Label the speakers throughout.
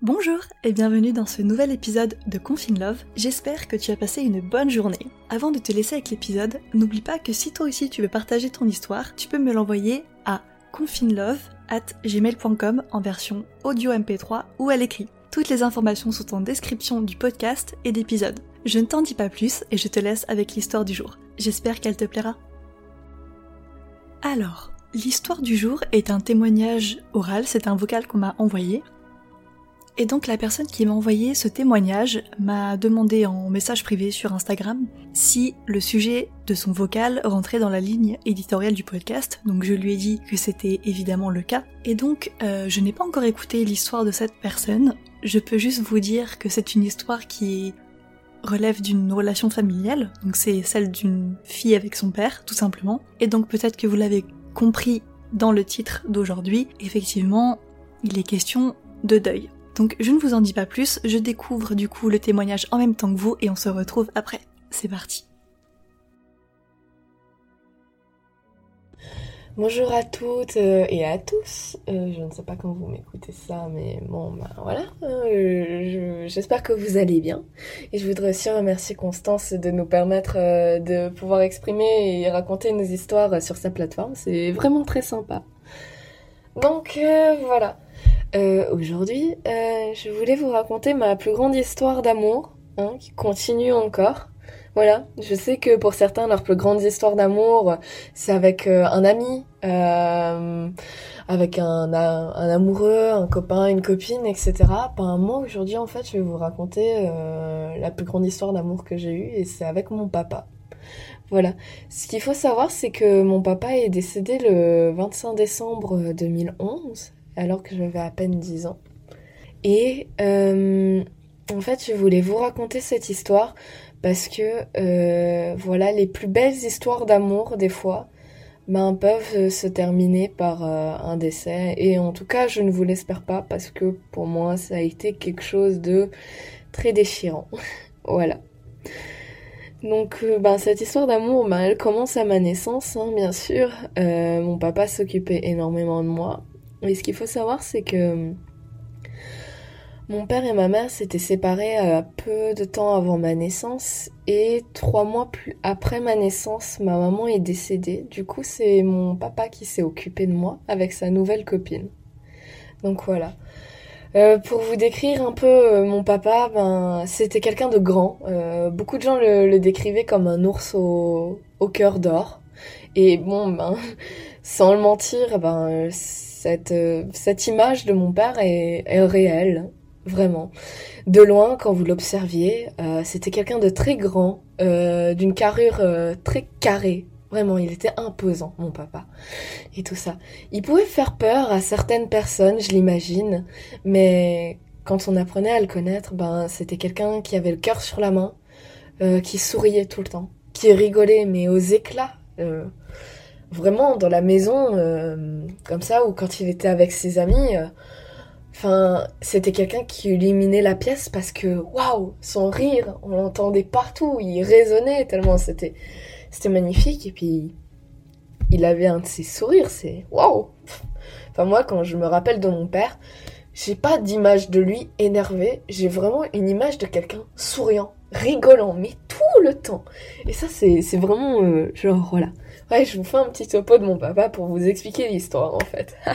Speaker 1: Bonjour et bienvenue dans ce nouvel épisode de Confine Love. J'espère que tu as passé une bonne journée. Avant de te laisser avec l'épisode, n'oublie pas que si toi aussi tu veux partager ton histoire, tu peux me l'envoyer à confinelove at gmail.com en version audio MP3 ou à l'écrit. Toutes les informations sont en description du podcast et d'épisode. Je ne t'en dis pas plus et je te laisse avec l'histoire du jour. J'espère qu'elle te plaira. Alors, l'histoire du jour est un témoignage oral, c'est un vocal qu'on m'a envoyé et donc la personne qui m'a envoyé ce témoignage m'a demandé en message privé sur Instagram si le sujet de son vocal rentrait dans la ligne éditoriale du podcast. Donc je lui ai dit que c'était évidemment le cas. Et donc euh, je n'ai pas encore écouté l'histoire de cette personne. Je peux juste vous dire que c'est une histoire qui relève d'une relation familiale. Donc c'est celle d'une fille avec son père, tout simplement. Et donc peut-être que vous l'avez compris dans le titre d'aujourd'hui, effectivement, il est question de deuil. Donc je ne vous en dis pas plus, je découvre du coup le témoignage en même temps que vous et on se retrouve après. C'est parti.
Speaker 2: Bonjour à toutes euh, et à tous. Euh, je ne sais pas quand vous m'écoutez ça, mais bon, ben voilà. Euh, j'espère que vous allez bien. Et je voudrais aussi remercier Constance de nous permettre de pouvoir exprimer et raconter nos histoires sur sa plateforme. C'est vraiment très sympa. Donc voilà. Euh, aujourd'hui, euh, je voulais vous raconter ma plus grande histoire d'amour, hein, qui continue encore. Voilà, je sais que pour certains, leur plus grande histoire d'amour, c'est avec euh, un ami, avec un, amoureux, un copain, une copine, etc. Pas moi, aujourd'hui, en fait, je vais vous raconter la plus grande histoire d'amour que j'ai eue, et c'est avec mon papa. Voilà. Ce qu'il faut savoir, c'est que mon papa est décédé le 25 décembre 2011 alors que j'avais à peine 10 ans. Et euh, en fait, je voulais vous raconter cette histoire parce que euh, voilà, les plus belles histoires d'amour, des fois, ben, peuvent se terminer par euh, un décès. Et en tout cas, je ne vous l'espère pas parce que pour moi, ça a été quelque chose de très déchirant. voilà. Donc, ben, cette histoire d'amour, ben, elle commence à ma naissance, hein, bien sûr. mon papa s'occupait énormément de moi. Mais ce qu'il faut savoir, c'est que euh, mon père et ma mère s'étaient séparés euh, peu de temps avant ma naissance et trois mois après ma naissance, ma maman est décédée. Du coup, c'est mon papa qui s'est occupé de moi avec sa nouvelle copine. Donc voilà. Euh, pour vous décrire un peu mon papa, ben c'était quelqu'un de grand. beaucoup de gens le, décrivaient comme un ours au, au cœur d'or. Et bon, ben sans le mentir, ben cette, euh, cette image de mon père est, réelle, vraiment. De loin, quand vous l'observiez, euh, c'était quelqu'un de très grand, euh, d'une carrure très carrée. Vraiment, il était imposant, mon papa. Et tout ça. Il pouvait faire peur à certaines personnes, je l'imagine, mais quand on apprenait à le connaître, ben, c'était quelqu'un qui avait le cœur sur la main, qui souriait tout le temps, qui rigolait, mais aux éclats vraiment dans la maison, euh, comme ça, ou quand il était avec ses amis, euh, enfin, c'était quelqu'un qui illuminait la pièce parce que, waouh, son rire, on l'entendait partout, il résonnait tellement c'était, c'était magnifique, et puis, il avait un de ses sourires, c'est waouh! Enfin, moi, quand je me rappelle de mon père, j'ai pas d'image de lui énervé, j'ai vraiment une image de quelqu'un souriant, rigolant, mais tout le temps. Et ça, c'est, vraiment, euh, genre, voilà. Ouais, je vous fais un petit topo de mon papa pour vous expliquer l'histoire en fait.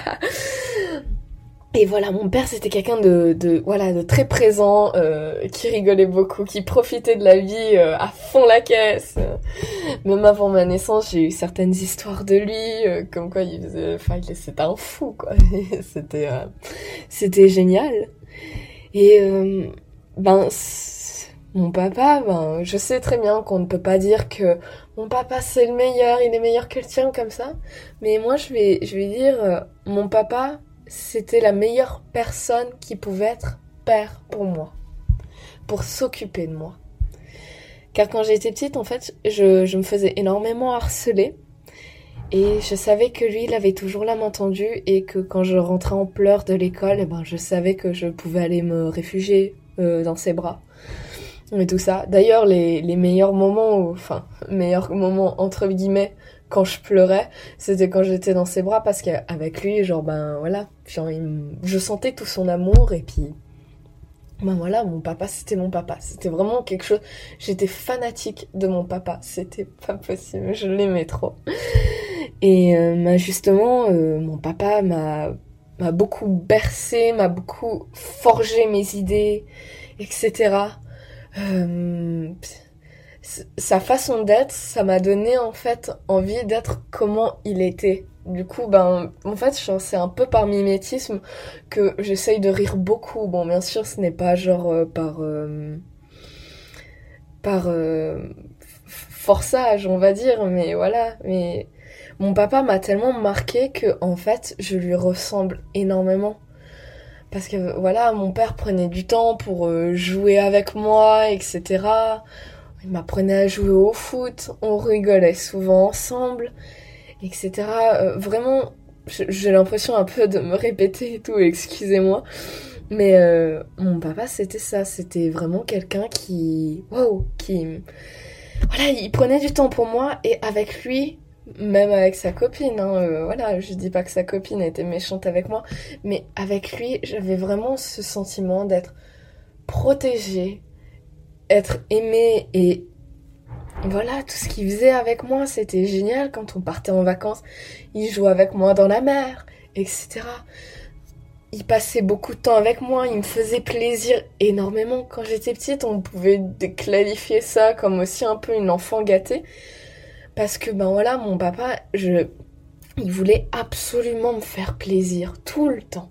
Speaker 2: Et voilà, mon père c'était quelqu'un de, de, voilà de très présent, euh, qui rigolait beaucoup, qui profitait de la vie euh, à fond la caisse. Même avant ma naissance, j'ai eu certaines histoires de lui, comme quoi il faisait, enfin c'était un fou quoi. c'était c'était génial. Et ben mon papa, ben, je sais très bien qu'on ne peut pas dire que mon papa c'est le meilleur, il est meilleur que le tien comme ça. Mais moi je vais, je vais dire, euh, mon papa c'était la meilleure personne qui pouvait être père pour moi, pour s'occuper de moi. Car quand j'étais petite, en fait, je, je me faisais énormément harceler. Et je savais que lui, il avait toujours la main tendue et que quand je rentrais en pleurs de l'école, eh ben, je savais que je pouvais aller me réfugier euh, dans ses bras. Et tout ça. D'ailleurs, les, les meilleurs moments, enfin, meilleurs moments entre guillemets, quand je pleurais, c'était quand j'étais dans ses bras parce qu'avec lui, genre, ben voilà, je sentais tout son amour et puis ben voilà, mon papa, c'était mon papa. C'était vraiment quelque chose. J'étais fanatique de mon papa. C'était pas possible. Je l'aimais trop. Et euh, ben justement, euh, mon papa m'a m'a beaucoup bercé, m'a beaucoup forgé mes idées, etc. Euh, sa façon d'être, ça m'a donné en fait envie d'être comment il était. Du coup, ben, en fait, c'est un peu par mimétisme que j'essaye de rire beaucoup. Bon, bien sûr, ce n'est pas genre euh, par euh, par forçage, on va dire, mais voilà. Mais mon papa m'a tellement marqué que, en fait, je lui ressemble énormément. Parce que voilà, mon père prenait du temps pour jouer avec moi, etc. Il m'apprenait à jouer au foot, on rigolait souvent ensemble etc. Euh, vraiment, j'ai l'impression un peu de me répéter et tout, excusez-moi. Mais euh, mon papa, c'était ça. C'était vraiment quelqu'un qui. Waouh Qui. Voilà, il prenait du temps pour moi et avec lui, même avec sa copine, hein, euh, voilà, je dis pas que sa copine était méchante avec moi, mais avec lui, j'avais vraiment ce sentiment d'être protégée, être aimée et voilà, tout ce qu'il faisait avec moi, c'était génial. Quand on partait en vacances, il jouait avec moi dans la mer, etc. Il passait beaucoup de temps avec moi, il me faisait plaisir énormément. Quand j'étais petite, on pouvait qualifier ça comme aussi un peu une enfant gâtée. Parce que, ben voilà, mon papa, je... il voulait absolument me faire plaisir tout le temps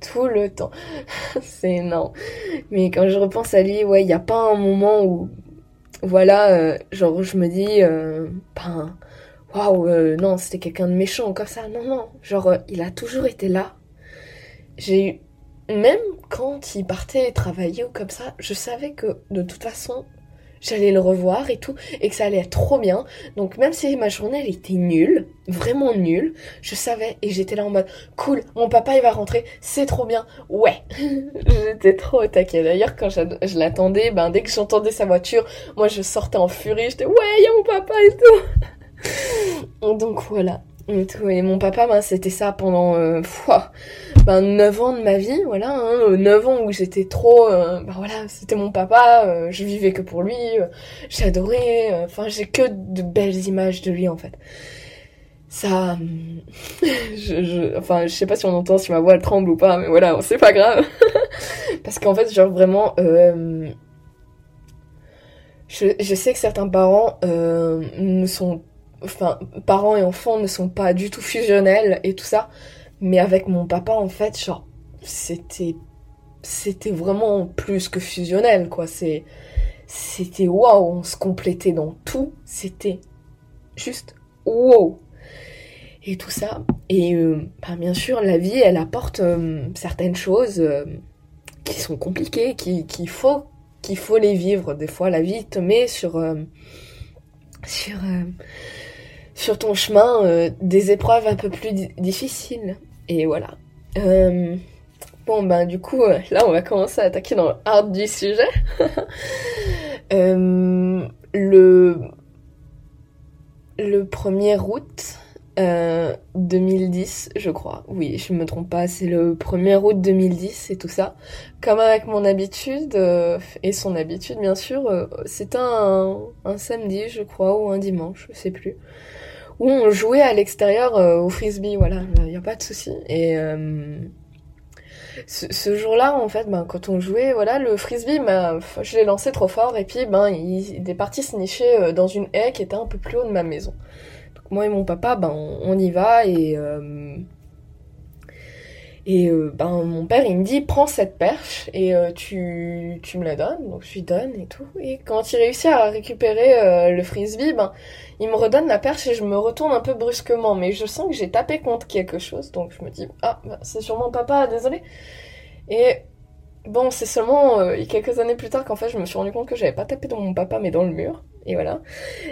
Speaker 2: tout le temps. c'est énorme. Mais quand je repense à lui, ouais, il n'y a pas un moment où voilà, euh, genre je me dis, euh, ben, waouh, euh, non, c'était quelqu'un de méchant comme ça. Non, non, genre il a toujours été là. J'ai même quand il partait travailler ou comme ça, je savais que de toute façon, j'allais le revoir et tout, et que ça allait trop bien. Donc même si ma journée elle était nulle, vraiment nulle, je savais et j'étais là en mode cool, mon papa il va rentrer, c'est trop bien, ouais. j'étais trop au. D'ailleurs quand je, l'attendais, ben dès que j'entendais sa voiture, moi je sortais en furie, j'étais ouais, il y a mon papa et tout. Donc voilà. Et, tout. et mon papa, ben, c'était ça pendant euh, ben, 9 ans de ma vie, voilà, hein, 9 ans où j'étais trop, euh, ben voilà, c'était mon papa, euh, je vivais que pour lui, euh, j'adorais, euh, enfin j'ai que de belles images de lui en fait. Ça, je, je, enfin je sais pas si on entend si ma voix elle tremble ou pas, mais voilà, c'est pas grave, parce qu'en fait genre vraiment, je, je sais que certains parents ne sont enfin, parents et enfants ne sont pas du tout fusionnels et tout ça. Mais avec mon papa, en fait, genre, c'était, c'était vraiment plus que fusionnel, quoi. C'est, c'était waouh, on se complétait dans tout. C'était juste waouh. Et tout ça. Et euh, bah, bien sûr, la vie, elle apporte euh, certaines choses euh, qui sont compliquées, qu'il faut, qu'il faut les vivre. Des fois, la vie te met sur, sur sur ton chemin des épreuves un peu plus difficiles. Et voilà. Euh, bon, ben du coup, euh, là, on va commencer à attaquer dans le hard du sujet. le... Le 1er août 2010, je crois. Oui, je me trompe pas, c'est le 1er août 2010 et tout ça. Comme avec mon habitude, et son habitude bien sûr, c'était un, un samedi, je crois, ou un dimanche, je sais plus où on jouait à l'extérieur euh, au frisbee, voilà, il n'y a pas de souci. Et euh, ce, jour-là, en fait, ben, quand on jouait, voilà, le frisbee, ben, je l'ai lancé trop fort et puis ben, il, est parti se nicher euh, dans une haie qui était un peu plus haut de ma maison. Donc moi et mon papa, ben, on, y va et et ben mon père il me dit prends cette perche et tu, tu me la donnes donc je lui donne et tout et quand il réussit à récupérer le frisbee ben il me redonne la perche et je me retourne un peu brusquement mais je sens que j'ai tapé contre quelque chose donc je me dis ah ben, c'est sûrement papa désolé et bon c'est seulement quelques années plus tard qu'en fait je me suis rendu compte que j'avais pas tapé dans mon papa mais dans le mur et voilà.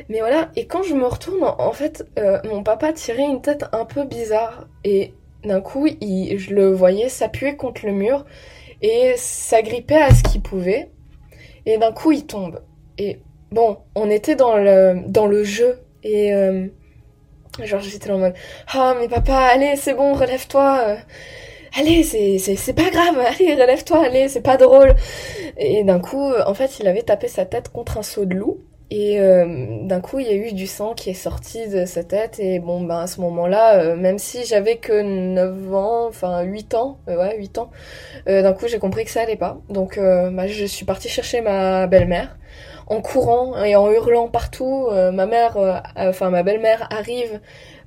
Speaker 2: Mais voilà, et quand je me retourne, en fait, euh, mon papa tirait une tête un peu bizarre. Et d'un coup, il, je le voyais s'appuyer contre le mur et s'agripper à ce qu'il pouvait. Et d'un coup, il tombe. Et bon, on était dans le, dans le jeu. Et euh, genre, j'étais en mode Ah, mais papa, allez, c'est bon, relève-toi. euh, allez, c'est, pas grave, allez, relève-toi, allez, c'est pas drôle. Et d'un coup, euh, en fait, il avait tapé sa tête contre un seau de loup. Et euh, d'un coup, il y a eu du sang qui est sorti de sa tête. Et bon, ben à ce moment-là, euh, même si j'avais que 9 ans, enfin 8 ans, euh, ouais, 8 ans, d'un coup, j'ai compris que ça allait pas. Donc, bah, je suis partie chercher ma belle-mère. En courant et en hurlant partout, euh, ma mère, euh, enfin ma belle-mère arrive,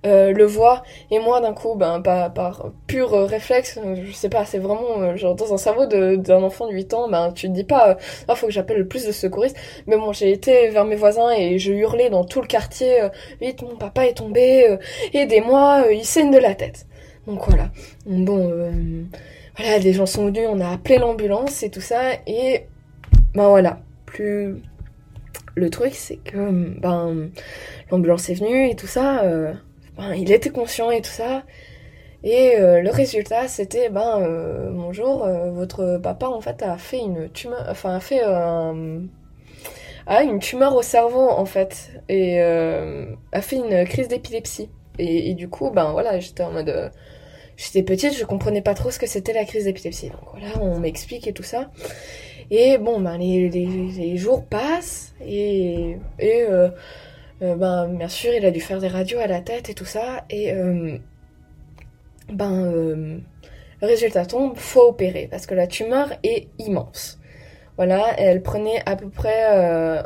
Speaker 2: euh, le voit, et moi d'un coup, ben par, par pur réflexe, je sais pas, c'est vraiment genre dans un cerveau d'un enfant de 8 ans, ben tu te dis pas, ah faut que j'appelle le plus de secouristes, mais bon j'ai été vers mes voisins et je hurlais dans tout le quartier, vite mon papa est tombé, aidez-moi, il saigne de la tête. Donc voilà, bon, voilà, des gens sont venus, on a appelé l'ambulance et tout ça, et ben voilà, plus le truc c'est que ben l'ambulance est venue et tout ça euh, ben, il était conscient et tout ça. Et euh, le résultat c'était ben euh, bonjour votre papa en fait a fait une tumeur enfin a fait une tumeur au cerveau en fait et a fait une crise d'épilepsie. Et, du coup ben voilà j'étais en mode j'étais petite je comprenais pas trop ce que c'était la crise d'épilepsie. Donc voilà on m'explique et tout ça et bon, ben, les, jours passent et, et euh, euh, ben, bien sûr, il a dû faire des radios à la tête et tout ça. Et euh, ben, euh, résultat tombe, faut opérer parce que la tumeur est immense. Voilà, elle prenait à peu près.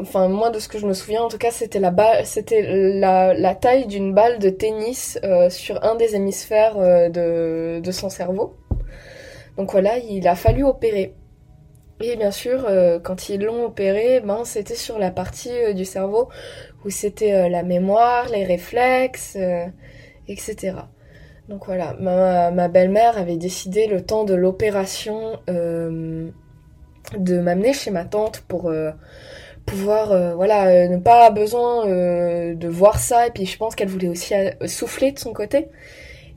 Speaker 2: Enfin, moi, de ce que je me souviens, en tout cas, c'était la, c'était la, la taille d'une balle de tennis sur un des hémisphères de, de son cerveau. Donc voilà, il a fallu opérer. Et bien sûr, euh, quand ils l'ont opéré, ben, c'était sur la partie euh, du cerveau où c'était euh, la mémoire, les réflexes, etc. Donc voilà, ma, belle-mère avait décidé le temps de l'opération de m'amener chez ma tante pour pouvoir, voilà, ne pas besoin euh, de voir ça. Et puis je pense qu'elle voulait aussi souffler de son côté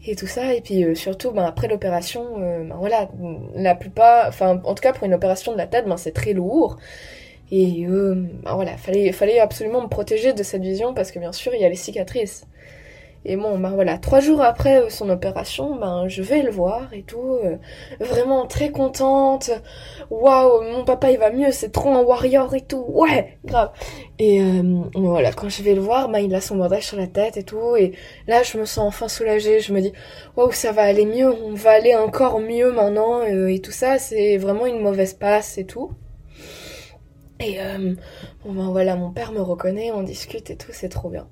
Speaker 2: et tout ça. Et puis euh, surtout ben, après l'opération euh, ben, voilà la plupart enfin en tout cas pour une opération de la tête ben, c'est très lourd. Et euh, ben, voilà fallait fallait absolument me protéger de cette vision parce que bien sûr il y a les cicatrices et bon ben voilà trois jours après euh, son opération ben je vais le voir et tout euh, vraiment très contente waouh mon papa il va mieux c'est trop un warrior et tout ouais grave et euh, voilà quand je vais le voir ben il a son bandage sur la tête et tout et Là, je me sens enfin soulagée. Je me dis, waouh, ça va aller mieux. On va aller encore mieux maintenant. euh, et tout ça, c'est vraiment une mauvaise passe et tout. Et euh, bon, ben voilà, mon père me reconnaît, on discute et tout, c'est trop bien.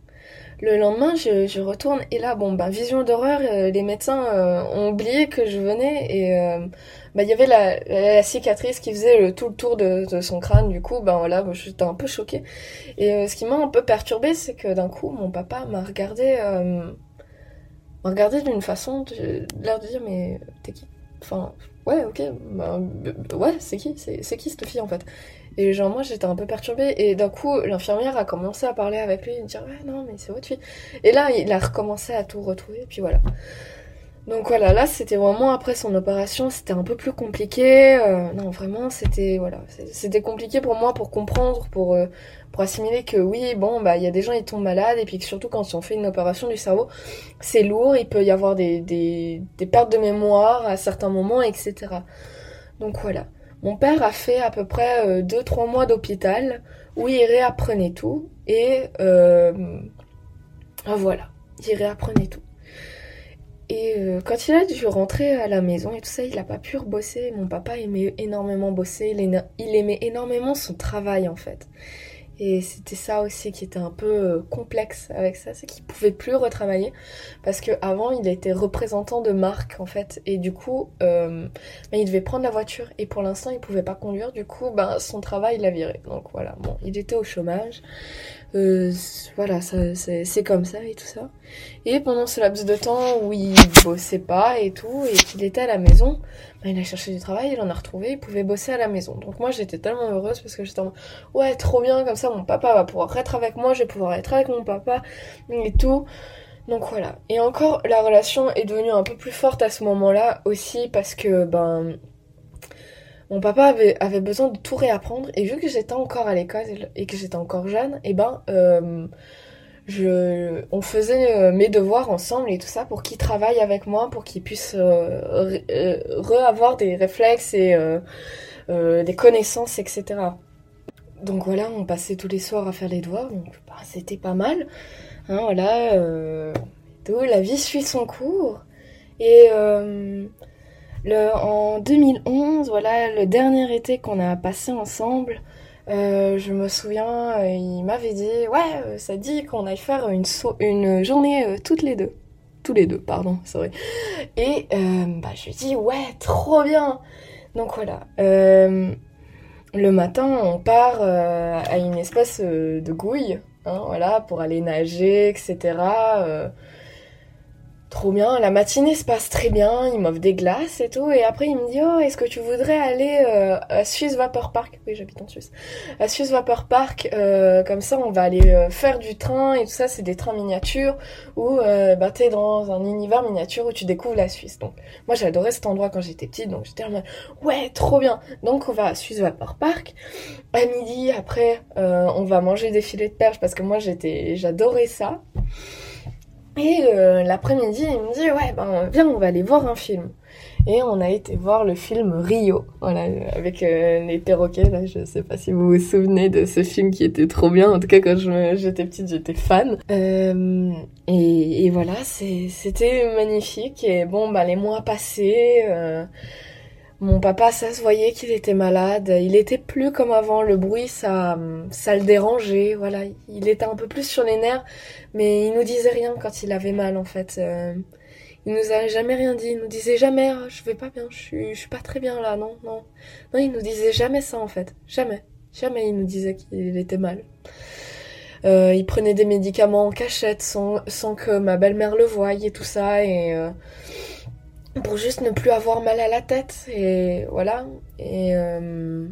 Speaker 2: Le lendemain, je, retourne et là, bon, ben vision d'horreur. euh, les médecins euh, ont oublié que je venais et euh, ben, il y avait la, la, cicatrice qui faisait le, tout le tour de, son crâne. Du coup, ben voilà, j'étais un peu choquée. Et ce qui m'a un peu perturbée, c'est que d'un coup, mon papa m'a regardé, regardé d'une façon de, de l'air de dire mais t'es qui? Enfin, ouais, ok, bah, euh, ouais, c'est qui? C'est qui cette fille en fait? Et genre moi j'étais un peu perturbée et d'un coup l'infirmière a commencé à parler avec lui et dire ouais non mais c'est votre fille. Et là il a recommencé à tout retrouver et puis voilà. Donc voilà, là c'était vraiment après son opération, c'était un peu plus compliqué. euh, non, vraiment, c'était voilà, c'était compliqué pour moi pour comprendre, pour euh, pour assimiler que oui, bon, bah il y a des gens ils tombent malades et puis que surtout quand on fait une opération du cerveau, c'est lourd, il peut y avoir des, des pertes de mémoire à certains moments, etc. Donc voilà. Mon père a fait à peu près 2-3 mois d'hôpital où il réapprenait tout et euh, ah, voilà, il réapprenait tout. Et euh, quand il a dû rentrer à la maison et tout ça, il n'a pas pu bosser. Mon papa aimait énormément bosser, il aimait énormément son travail en fait. Et c'était ça aussi qui était un peu euh, complexe avec ça, c'est qu'il pouvait plus retravailler parce que avant il était représentant de marque en fait. Et du coup euh, il devait prendre la voiture. Et pour l'instant il pouvait pas conduire. Du coup ben son travail il l'a viré. Donc voilà. Bon il était au chômage Euh, voilà, c'est, comme ça et tout ça. Et pendant ce laps de temps où il bossait pas et tout, et qu'il était à la maison, bah, il a cherché du travail, il en a retrouvé, il pouvait bosser à la maison. Donc moi j'étais tellement heureuse parce que j'étais en ouais, trop bien, comme ça mon papa va pouvoir être avec moi, je vais pouvoir être avec mon papa et tout. Donc voilà. Et encore, la relation est devenue un peu plus forte à ce moment-là aussi parce que, ben, mon papa avait, besoin de tout réapprendre. Et vu que j'étais encore à l'école et que j'étais encore jeune, et ben, euh, je, on faisait euh, mes devoirs ensemble et tout ça pour qu'il travaille avec moi, pour qu'il puisse euh, re-avoir des réflexes et des connaissances, etc. Donc voilà, on passait tous les soirs à faire les devoirs, donc bah, c'était pas mal. Hein, voilà, euh, la vie suit son cours. Euh, le, en 2011, voilà, le dernier été qu'on a passé ensemble, euh, je me souviens, il m'avait dit, ouais, ça dit qu'on aille faire une, journée toutes les deux. Tous les deux, pardon, sorry. Et bah, je lui dis, ouais, trop bien. Donc voilà. le matin, on part à une espèce de gouille Hein, voilà, pour aller nager, etc. Trop bien, la matinée se passe très bien, il m'offre des glaces et tout, et après il me dit oh est-ce que tu voudrais aller euh, à Suisse Vapor Park? Oui j'habite en Suisse. À Suisse Vapor Park, euh, comme ça on va aller euh, faire du train et tout ça, c'est des trains miniatures où bah t'es dans un univers miniature où tu découvres la Suisse. Donc moi j'adorais cet endroit quand j'étais petite, donc j'étais en mode ouais trop bien. Donc on va à Suisse Vapor Park. À midi après on va manger des filets de perche parce que moi j'étais j'adorais ça. Et euh, l'après-midi, il me dit ouais ben viens on va aller voir un film. Et on a été voir le film Rio, voilà avec euh, les perroquets là. Je sais pas si vous vous souvenez de ce film qui était trop bien. En tout cas quand j'étais petite j'étais fan. Euh, et, et, voilà c'était magnifique. Et bon bah les mois passés. Mon papa, ça se voyait qu'il était malade. Il était plus comme avant. Le bruit, ça, ça le dérangeait. Voilà, il était un peu plus sur les nerfs, mais il nous disait rien quand il avait mal, en fait. Euh, il nous a jamais rien dit. Il nous disait jamais, ah, je vais pas bien, je suis, je suis pas très bien là, non, non. Non, il nous disait jamais ça, en fait. Jamais. Jamais il nous disait qu'il était mal. Euh, il prenait des médicaments en cachette sans, sans que ma belle-mère le voie et tout ça. Et, euh, pour juste ne plus avoir mal à la tête et voilà. Et euh,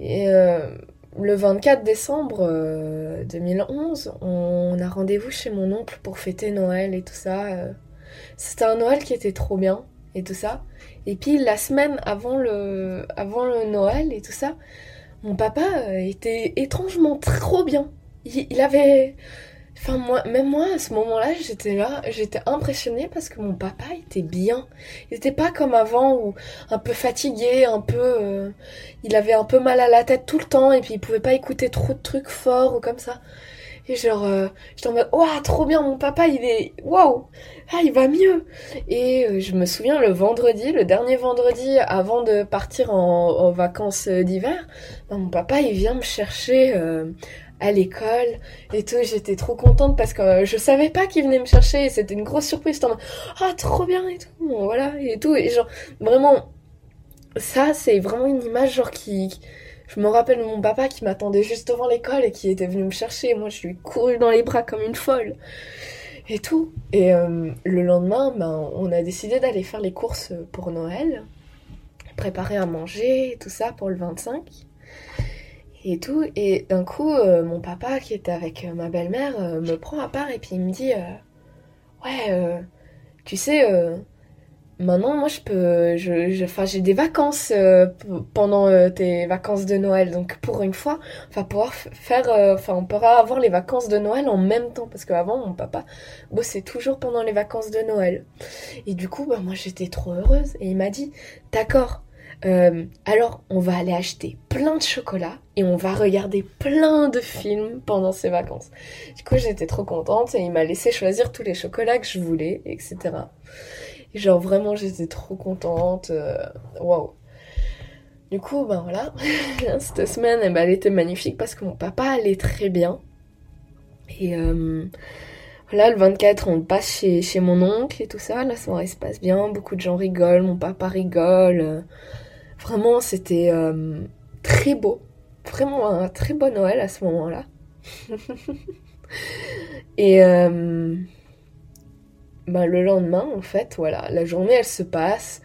Speaker 2: euh, le 24 décembre 2011 euh, on a rendez-vous chez mon oncle pour fêter Noël et tout ça. C'était un Noël qui était trop bien et tout ça. Et puis la semaine avant le avant le Noël et tout ça mon papa était étrangement trop bien. Il avait Enfin, moi, même moi, à ce moment-là, j'étais là, j'étais impressionnée parce que mon papa était bien. Il n'était pas comme avant, où un peu fatigué, un peu... Euh, il avait un peu mal à la tête tout le temps, et puis il pouvait pas écouter trop de trucs forts ou comme ça. Et genre, euh, j'étais en mode, waouh, trop bien, mon papa, il est... Waouh Ah, il va mieux Et euh, je me souviens, le vendredi, le dernier vendredi, avant de partir en, vacances d'hiver, ben, mon papa, il vient me chercher à l'école et tout. J'étais trop contente parce que euh, je savais pas qu'il venait me chercher et c'était une grosse surprise. en ah, trop bien et tout. voilà, et tout. Et genre, vraiment, ça, c'est vraiment une image, genre, qui. Je me rappelle mon papa qui m'attendait juste devant l'école et qui était venu me chercher. Moi, je lui ai couru dans les bras comme une folle. Et tout. Et euh, le lendemain, ben, on a décidé d'aller faire les courses pour Noël, préparer à manger tout ça pour le 25 et tout. Et d'un coup, euh, mon papa, qui était avec euh, ma belle-mère, euh, me prend à part et puis il me dit Ouais, tu sais, maintenant, moi, je peux. Je, enfin, j'ai des vacances pendant tes vacances de Noël. Donc, pour une fois, on va pouvoir faire. Enfin, on pourra avoir les vacances de Noël en même temps. Parce qu'avant, mon papa bossait toujours pendant les vacances de Noël. Et du coup, bah, moi, j'étais trop heureuse. Et il m'a dit D'accord euh, alors, on va aller acheter plein de chocolat et on va regarder plein de films pendant ces vacances. Du coup, j'étais trop contente et il m'a laissé choisir tous les chocolats que je voulais, etc. Et genre, vraiment, j'étais trop contente. Euh, waouh! Du coup, ben voilà, cette semaine, eh ben, elle était magnifique parce que mon papa allait très bien. Et euh, voilà, le 24, on passe chez, chez mon oncle et tout ça. La soirée se passe bien, beaucoup de gens rigolent, mon papa rigole. Vraiment, c'était euh, très beau. Vraiment un très beau Noël à ce moment-là. et euh, ben, le lendemain, en fait, voilà, la journée, elle se passe.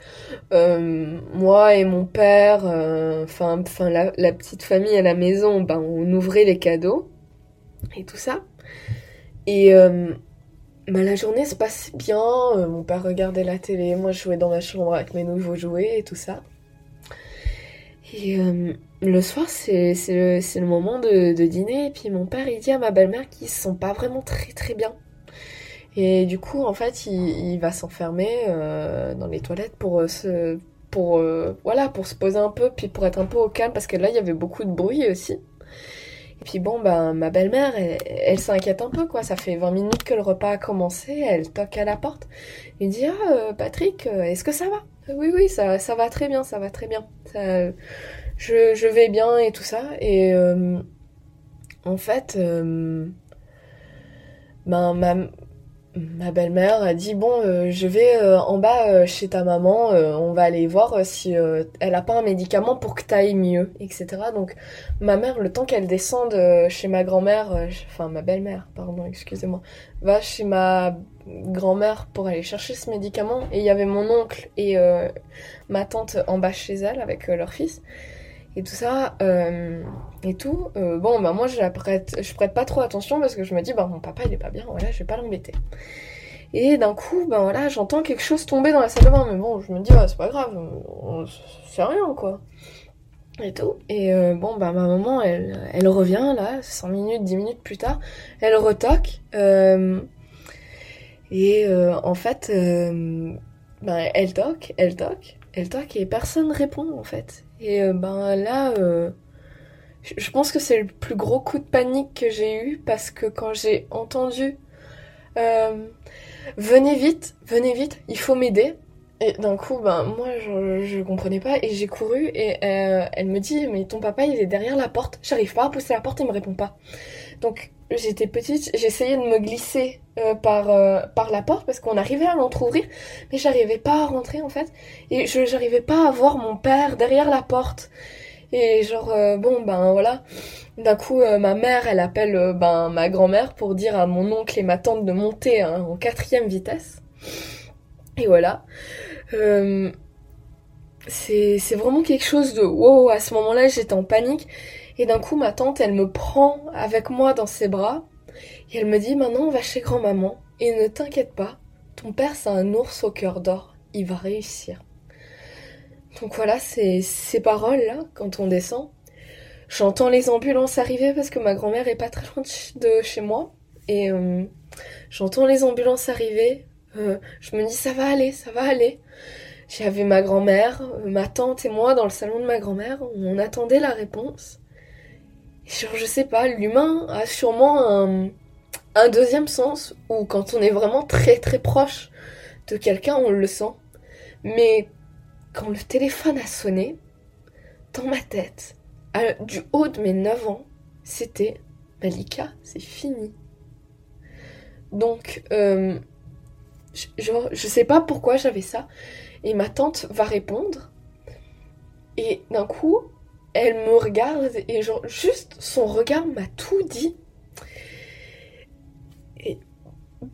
Speaker 2: Euh, moi et mon père, la, petite famille à la maison, ben, on ouvrait les cadeaux et tout ça. Et ben, la journée se passait bien. mon père regardait la télé, moi je jouais dans ma chambre avec mes nouveaux jouets et tout ça. Et le soir, c'est le, moment de, dîner. Et puis mon père, il dit à ma belle-mère qu'ils se sont pas vraiment très très bien. Et du coup, en fait, il, va s'enfermer euh, dans les toilettes pour euh, se, pour euh, voilà, pour se poser un peu, puis pour être un peu au calme, parce que là, il y avait beaucoup de bruit aussi. Et puis bon, ben, ma belle-mère, elle, s'inquiète un peu, quoi. Ça fait 20 minutes que le repas a commencé, elle toque à la porte. Il dit, ah, Patrick, est-ce que ça va? Oui, oui, ça, va très bien, ça va très bien. Je, je vais bien et tout ça. Et en fait, ben, ma, ma belle-mère a dit bon euh, je vais euh, en bas euh, chez ta maman on va aller voir si elle a pas un médicament pour que t'ailles mieux etc donc ma mère le temps qu'elle descende chez ma grand-mère enfin ma belle-mère pardon excusez-moi va chez ma grand-mère pour aller chercher ce médicament. Et il y avait mon oncle et ma tante en bas chez elle avec leur fils. Et tout ça et tout euh, bon bah moi je prête je prête pas trop attention parce que je me dis bah mon papa il est pas bien voilà je vais pas l'embêter. Et d'un coup ben voilà j'entends quelque chose tomber dans la salle de bain mais bon je me dis ouais, c'est pas grave c'est rien quoi. Et tout. Et euh, bon bah ma maman elle revient là 5 minutes 10 minutes plus tard elle retoque et en fait ben elle toque elle toque elle toque et personne répond en fait. Et euh, ben là, euh, je pense que c'est le plus gros coup de panique que j'ai eu parce que quand j'ai entendu euh, venez vite, venez vite, il faut m'aider. Et d'un coup, ben moi je, je comprenais pas et j'ai couru et elle me dit mais ton papa il est derrière la porte. J'arrive pas à pousser la porte, il me répond pas. Donc j'étais petite, j'essayais de me glisser euh, par, euh, par la porte parce qu'on arrivait à l'entrouvrir, mais j'arrivais pas à rentrer en fait. Et je j'arrivais pas à voir mon père derrière la porte. Et genre, euh, bon, ben voilà. D'un coup, ma mère, elle appelle ben, ma grand-mère pour dire à mon oncle et ma tante de monter hein, en quatrième vitesse. Et voilà. c'est vraiment quelque chose de wow. À ce moment-là, j'étais en panique. Et d'un coup, ma tante, elle me prend avec moi dans ses bras et elle me dit maintenant on va chez grand-maman et ne t'inquiète pas, ton père c'est un ours au cœur d'or, il va réussir. Donc voilà, c'est ces paroles-là, quand on descend. J'entends les ambulances arriver parce que ma grand-mère est pas très loin de chez moi. Et euh, j'entends les ambulances arriver. Euh, je me dis ça va aller, ça va aller. J'avais ma grand-mère, ma tante et moi dans le salon de ma grand-mère. On attendait la réponse. Genre, je sais pas, l'humain a sûrement un, un deuxième sens où quand on est vraiment très très proche de quelqu'un, on le sent. Mais quand le téléphone a sonné, dans ma tête, du haut de mes 9 ans, c'était Malika, c'est fini. Donc, euh, je sais pas pourquoi j'avais ça. Et ma tante va répondre. Et d'un coup, elle me regarde et genre juste son regard m'a tout dit. Et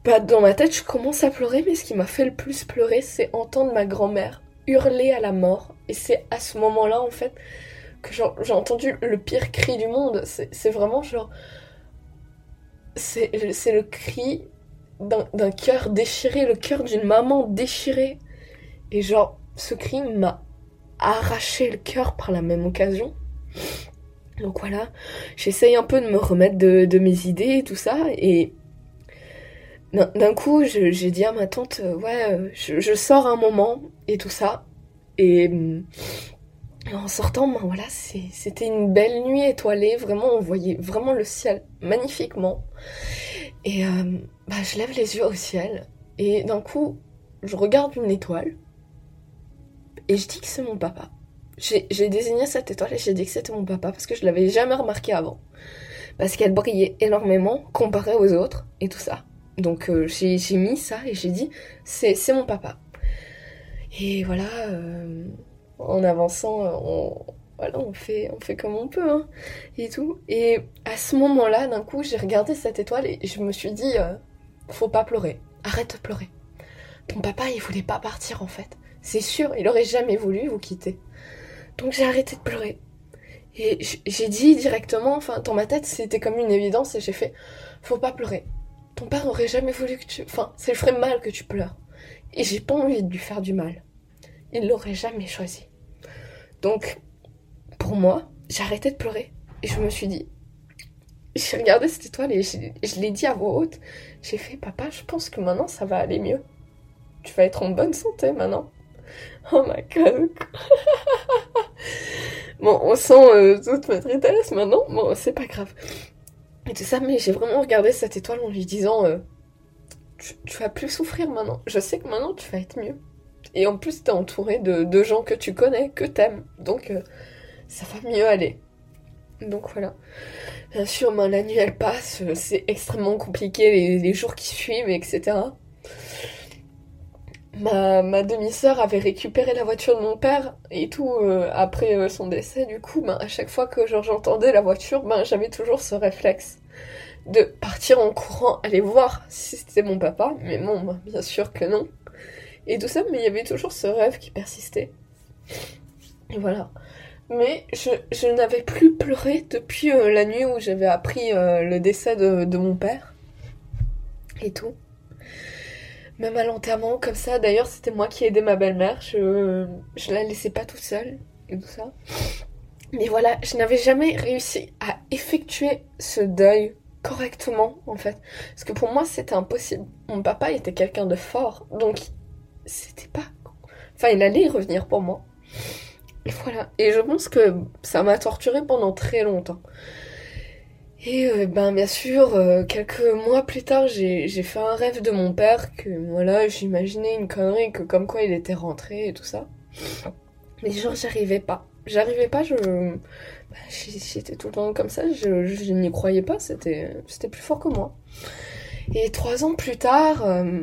Speaker 2: bah dans ma tête je commence à pleurer mais ce qui m'a fait le plus pleurer c'est entendre ma grand-mère hurler à la mort et c'est à ce moment-là en fait que j'ai entendu le pire cri du monde. C'est vraiment genre c'est le cri d'un cœur déchiré, le cœur d'une maman déchirée. Et genre ce cri m'a arraché le cœur par la même occasion. Donc voilà, j'essaye un peu de me remettre de, mes idées et tout ça. Et d'un coup, j'ai dit à ma tante, euh, ouais, euh, je, sors un moment et tout ça. Et en sortant, ben voilà, c'était une belle nuit étoilée. Vraiment, on voyait vraiment le ciel magnifiquement. Et bah, je lève les yeux au ciel. Et d'un coup, je regarde une étoile. Et je dis que c'est mon papa. J'ai désigné cette étoile et j'ai dit que c'était mon papa parce que je l'avais jamais remarqué avant. Parce qu'elle brillait énormément comparée aux autres et tout ça. Donc euh, j'ai mis ça et j'ai dit c'est mon papa. Et voilà, euh, en avançant, voilà, on fait, on fait comme on peut, hein, et tout. Et à ce moment-là, d'un coup, j'ai regardé cette étoile et je me suis dit, euh, faut pas pleurer, arrête de pleurer. Ton papa, il voulait pas partir en fait. C'est sûr, il aurait jamais voulu vous quitter. Donc j'ai arrêté de pleurer. Et j'ai dit directement, enfin, dans ma tête, c'était comme une évidence et j'ai fait, faut pas pleurer. Ton père aurait jamais voulu que tu, enfin, ça lui ferait mal que tu pleures. Et j'ai pas envie de lui faire du mal. Il l'aurait jamais choisi. Donc, pour moi, j'ai arrêté de pleurer. Et je me suis dit, j'ai regardé cette étoile et je, l'ai dit à voix haute. J'ai fait, papa, je pense que maintenant ça va aller mieux. Tu vas être en bonne santé maintenant. Oh my god. bon, on sent euh, toute ma tristesse maintenant. Bon, c'est pas grave. Et tout ça, mais j'ai vraiment regardé cette étoile en lui disant, euh, tu, vas plus souffrir maintenant. Je sais que maintenant tu vas être mieux. Et en plus, t'es entouré de, gens que tu connais, que t'aimes. Donc, euh, ça va mieux aller. Donc voilà. Bien sûr, ben, la nuit elle passe, euh, c'est extrêmement compliqué les, jours qui suivent, etc. Ma, demi-sœur avait récupéré la voiture de mon père et tout euh, après euh, son décès. Du coup, ben, à chaque fois que j'entendais la voiture, ben, j'avais toujours ce réflexe de partir en courant, aller voir si c'était mon papa. Mais bon, ben, bien sûr que non. Et tout ça, mais il y avait toujours ce rêve qui persistait. Et voilà mais je, n'avais plus pleuré depuis euh, la nuit où j'avais appris le décès de, mon père. Et tout. Même à l'enterrement, comme ça. D'ailleurs, c'était moi qui aidais ma belle-mère. Je, je la laissais pas toute seule et tout ça. Mais voilà, je n'avais jamais réussi à effectuer ce deuil correctement, en fait. Parce que pour moi, c'était impossible. Mon papa était quelqu'un de fort, donc c'était pas. Enfin, il allait y revenir pour moi. Et voilà. Et je pense que ça m'a torturée pendant très longtemps. Et euh, ben bien sûr, euh, quelques mois plus tard, j'ai fait un rêve de mon père que voilà, j'imaginais une connerie que comme quoi il était rentré et tout ça. Mais genre j'arrivais pas. J'arrivais pas, je ben, j'étais tout le temps comme ça, je, je n'y croyais pas, c'était c'était plus fort que moi. Et trois ans plus tard, euh,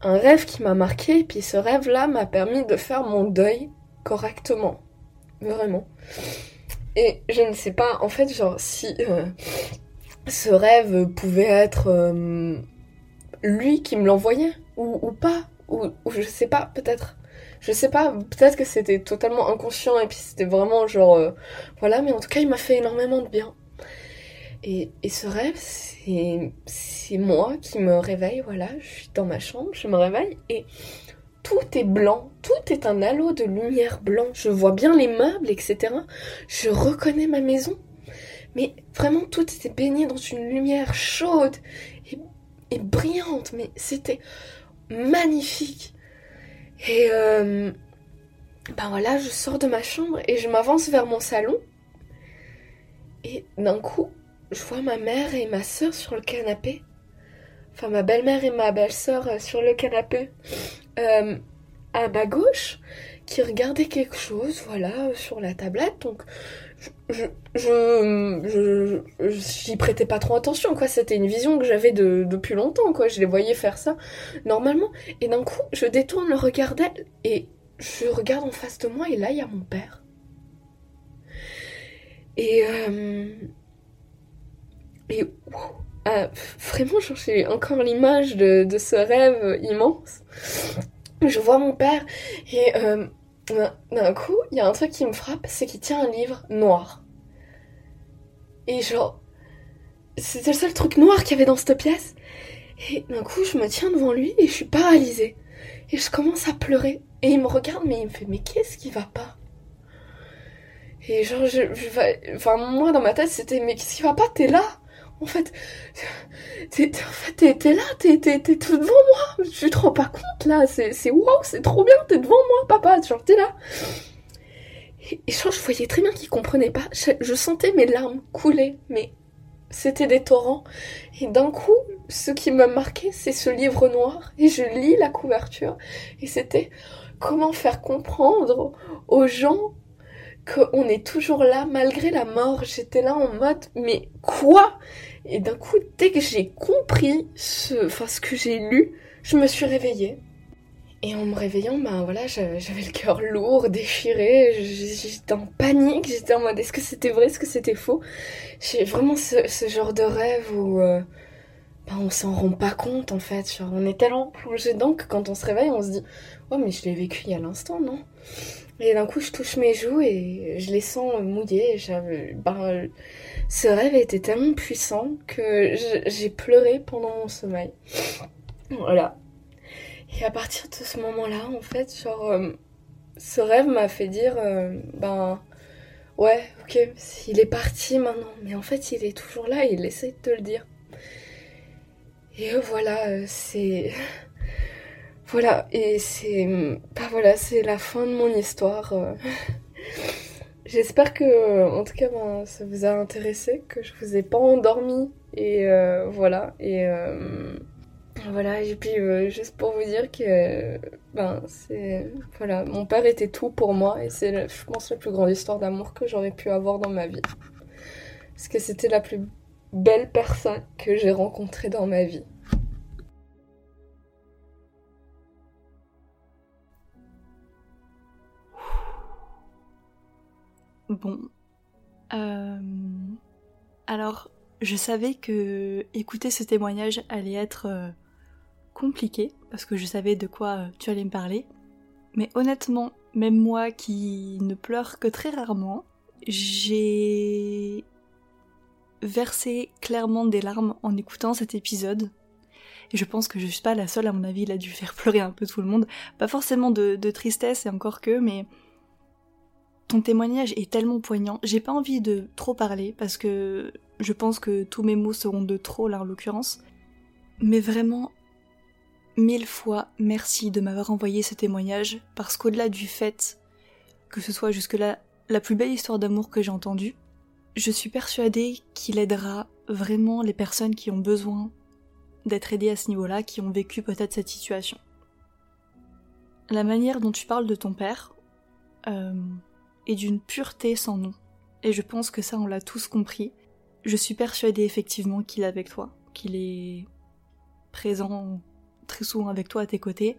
Speaker 2: un rêve qui m'a marqué, puis ce rêve-là m'a permis de faire mon deuil correctement. Vraiment. Et je ne sais pas, en fait, genre, si euh, ce rêve pouvait être euh, lui qui me l'envoyait, ou, pas, ou, je sais pas, peut-être. Je sais pas, peut-être que c'était totalement inconscient et puis c'était vraiment genre. Euh, voilà, mais en tout cas, il m'a fait énormément de bien. Et, et ce rêve, c'est moi qui me réveille, voilà, je suis dans ma chambre, je me réveille et tout est blanc, tout est un halo de lumière blanc. Je vois bien les meubles, etc. Je reconnais ma maison. Mais vraiment, tout était baigné dans une lumière chaude et, brillante. Mais c'était magnifique. Et euh, ben voilà, je sors de ma chambre et je m'avance vers mon salon. Et d'un coup, je vois ma mère et ma soeur sur le canapé. Enfin, ma belle-mère et ma belle-sœur euh, sur le canapé. Euh, à ma gauche qui regardait quelque chose, voilà, sur la tablette. Donc, je, je, prêtais pas trop attention, quoi. C'était une vision que j'avais de, depuis longtemps, quoi. Je les voyais faire ça normalement. Et d'un coup, je détourne le regard d'elle et je regarde en face de moi et là, il y a mon père. Et euh, et ah, vraiment, j'ai encore l'image de, ce rêve immense je vois mon père et euh, d'un coup, il y a un truc qui me frappe, c'est qu'il tient un livre noir. Et genre, c'était le seul truc noir qu'il y avait dans cette pièce. Et d'un coup, je me tiens devant lui et je suis paralysée. Et je commence à pleurer. Et il me regarde, mais il me fait, mais qu'est-ce qui va pas? Et genre, moi, dans ma tête, c'était, mais qu'est-ce qui va pas? T'es là en fait, t'es, là, t'es, devant moi. Tu te rends pas compte là, c'est, wow, c'est trop bien, t'es devant moi, papa, genre t'es là. Et, genre, je voyais très bien qu'il comprenait pas. Je, sentais mes larmes couler, mais c'était des torrents. Et d'un coup, ce qui m'a marqué, c'est ce livre noir. Et je lis la couverture. Et c'était comment faire comprendre aux gens qu'on est toujours là malgré la mort. J'étais là en mode, mais quoi? Et d'un coup, dès que j'ai compris ce, enfin, ce que j'ai lu, je me suis réveillée. Et en me réveillant, ben voilà, j'avais le cœur lourd, déchiré, j'étais en panique, j'étais en mode est-ce que c'était vrai, est-ce que c'était faux? J'ai vraiment ce, genre de rêve où euh, ben, on s'en rend pas compte en fait, genre on est tellement plongé dedans que quand on se réveille, on se dit oh mais je l'ai vécu il y a l'instant, non? Et d'un coup, je touche mes joues et je les sens mouillées. Ben, ce rêve était tellement puissant que j'ai pleuré pendant mon sommeil. Voilà. Et à partir de ce moment-là, en fait, genre, euh, ce rêve m'a fait dire, euh, ben, ouais, ok, il est parti maintenant, mais en fait, il est toujours là, il essaie de te le dire. Et voilà, euh, c'est. Voilà, et c'est. Bah voilà, c'est la fin de mon histoire. J'espère que, en tout cas, ben, ça vous a intéressé, que je vous ai pas endormi. Et voilà, et. Voilà, et puis euh, juste pour vous dire que ben c'est voilà, mon père était tout pour moi et c'est je pense la plus grande histoire d'amour que j'aurais pu avoir dans ma vie. Parce que c'était la plus belle personne que j'ai rencontrée dans ma vie.
Speaker 1: Bon. Euh, alors, je savais que écouter ce témoignage allait être euh, compliqué, parce que je savais de quoi euh, tu allais me parler. Mais honnêtement, même moi qui ne pleure que très rarement, j'ai versé clairement des larmes en écoutant cet épisode. Et je pense que je suis pas la seule, à mon avis, il a dû faire pleurer un peu tout le monde. Pas forcément de, de tristesse et encore que, mais ton témoignage est tellement poignant. J'ai pas envie de trop parler parce que je pense que tous mes mots seront de trop là en l'occurrence. Mais vraiment, mille fois merci de m'avoir envoyé ce témoignage, parce qu'au-delà du fait que ce soit jusque-là la plus belle histoire d'amour que j'ai entendue, je suis persuadée qu'il aidera vraiment les personnes qui ont besoin d'être aidées à ce niveau-là, qui ont vécu peut-être cette situation. La manière dont tu parles de ton père euh, est d'une pureté sans nom, et je pense que ça on l'a tous compris. Je suis persuadée effectivement qu'il est avec toi, qu'il est présent très souvent avec toi à tes côtés.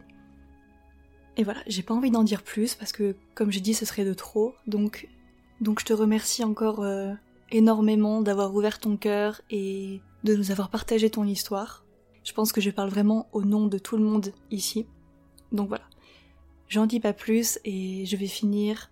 Speaker 1: Et voilà, j'ai pas envie d'en dire plus parce que, comme j'ai dit, ce serait de trop. Donc, donc je te remercie encore euh, énormément d'avoir ouvert ton cœur et de nous avoir partagé ton histoire. Je pense que je parle vraiment au nom de tout le monde ici. Donc voilà. J'en dis pas plus et je vais finir